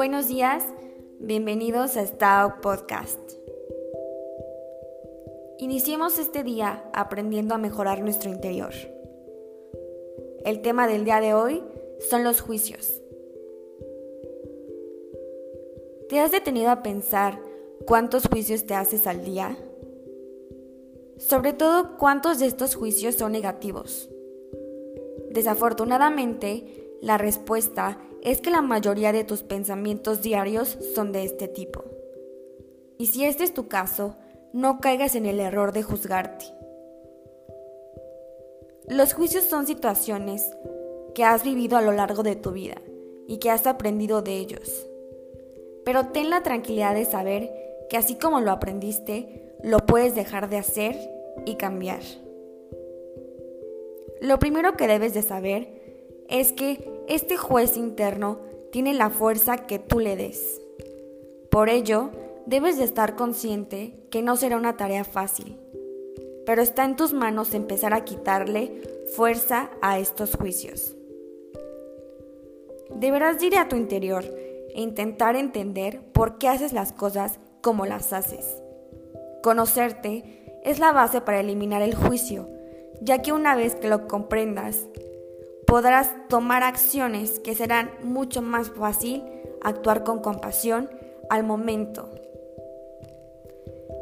Buenos días, bienvenidos a Stau Podcast. Iniciemos este día aprendiendo a mejorar nuestro interior. El tema del día de hoy son los juicios. ¿Te has detenido a pensar cuántos juicios te haces al día? Sobre todo, cuántos de estos juicios son negativos. Desafortunadamente, la respuesta es que la mayoría de tus pensamientos diarios son de este tipo. Y si este es tu caso, no caigas en el error de juzgarte. Los juicios son situaciones que has vivido a lo largo de tu vida y que has aprendido de ellos. Pero ten la tranquilidad de saber que así como lo aprendiste, lo puedes dejar de hacer y cambiar. Lo primero que debes de saber es que este juez interno tiene la fuerza que tú le des. Por ello, debes de estar consciente que no será una tarea fácil, pero está en tus manos empezar a quitarle fuerza a estos juicios. Deberás ir a tu interior e intentar entender por qué haces las cosas como las haces. Conocerte es la base para eliminar el juicio, ya que una vez que lo comprendas, podrás tomar acciones que serán mucho más fácil actuar con compasión al momento.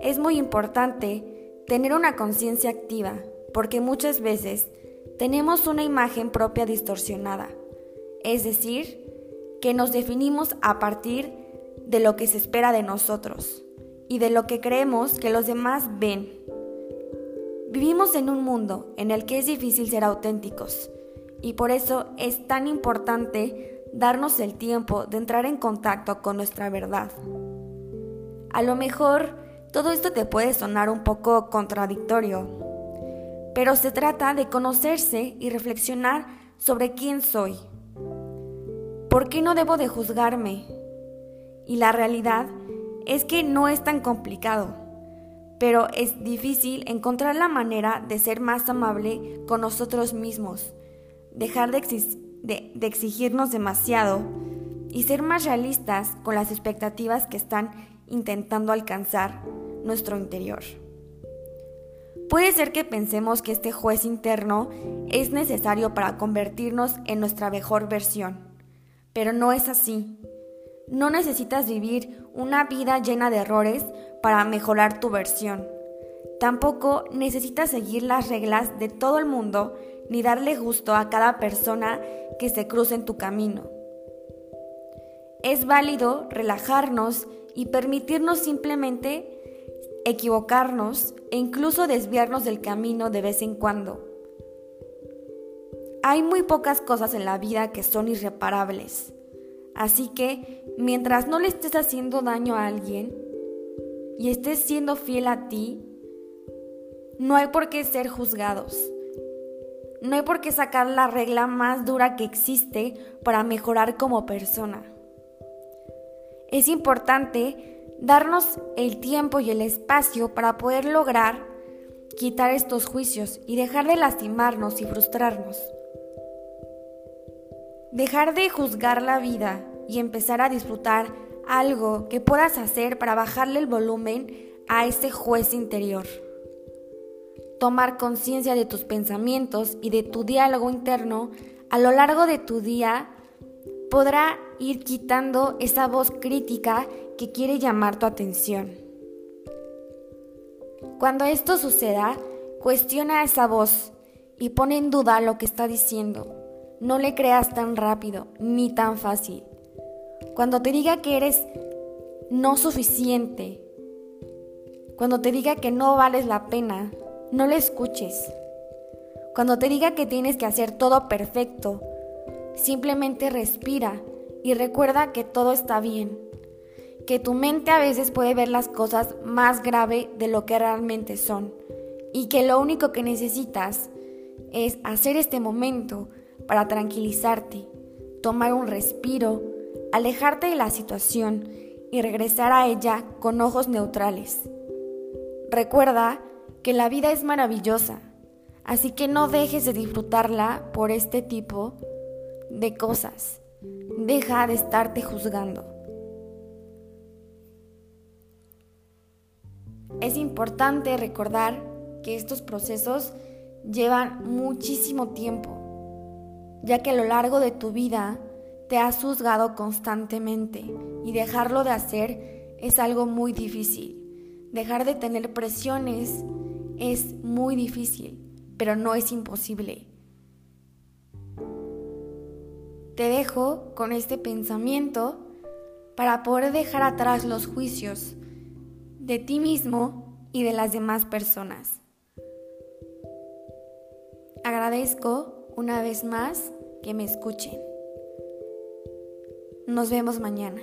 Es muy importante tener una conciencia activa porque muchas veces tenemos una imagen propia distorsionada, es decir, que nos definimos a partir de lo que se espera de nosotros y de lo que creemos que los demás ven. Vivimos en un mundo en el que es difícil ser auténticos y por eso es tan importante darnos el tiempo de entrar en contacto con nuestra verdad. A lo mejor todo esto te puede sonar un poco contradictorio, pero se trata de conocerse y reflexionar sobre quién soy. ¿Por qué no debo de juzgarme? Y la realidad es que no es tan complicado, pero es difícil encontrar la manera de ser más amable con nosotros mismos dejar de, exigirnos demasiado y ser más realistas con las expectativas que están intentando alcanzar nuestro interior. Puede ser que pensemos que este juez interno es necesario para convertirnos en nuestra mejor versión, pero no es así. No necesitas vivir una vida llena de errores para mejorar tu versión. Tampoco necesitas seguir las reglas de todo el mundo ni darle gusto a cada persona que se cruce en tu camino. Es válido relajarnos y permitirnos simplemente equivocarnos e incluso desviarnos del camino de vez en cuando. Hay muy pocas cosas en la vida que son irreparables, así que mientras no le estés haciendo daño a alguien y estés siendo fiel a ti, no hay por qué ser juzgados. No hay por qué sacar la regla más dura que existe para mejorar como persona. Es importante darnos el tiempo y el espacio para poder lograr quitar estos juicios y dejar de lastimarnos y frustrarnos. Dejar de juzgar la vida y empezar a disfrutar algo que puedas hacer para bajarle el volumen a ese juez interior tomar conciencia de tus pensamientos y de tu diálogo interno a lo largo de tu día podrá ir quitando esa voz crítica que quiere llamar tu atención. Cuando esto suceda, cuestiona esa voz y pone en duda lo que está diciendo. No le creas tan rápido ni tan fácil. Cuando te diga que eres no suficiente, cuando te diga que no vales la pena, no le escuches. Cuando te diga que tienes que hacer todo perfecto, simplemente respira y recuerda que todo está bien, que tu mente a veces puede ver las cosas más grave de lo que realmente son y que lo único que necesitas es hacer este momento para tranquilizarte, tomar un respiro, alejarte de la situación y regresar a ella con ojos neutrales. Recuerda que la vida es maravillosa, así que no dejes de disfrutarla por este tipo de cosas. Deja de estarte juzgando. Es importante recordar que estos procesos llevan muchísimo tiempo, ya que a lo largo de tu vida te has juzgado constantemente y dejarlo de hacer es algo muy difícil. Dejar de tener presiones es muy difícil, pero no es imposible. Te dejo con este pensamiento para poder dejar atrás los juicios de ti mismo y de las demás personas. Agradezco una vez más que me escuchen. Nos vemos mañana.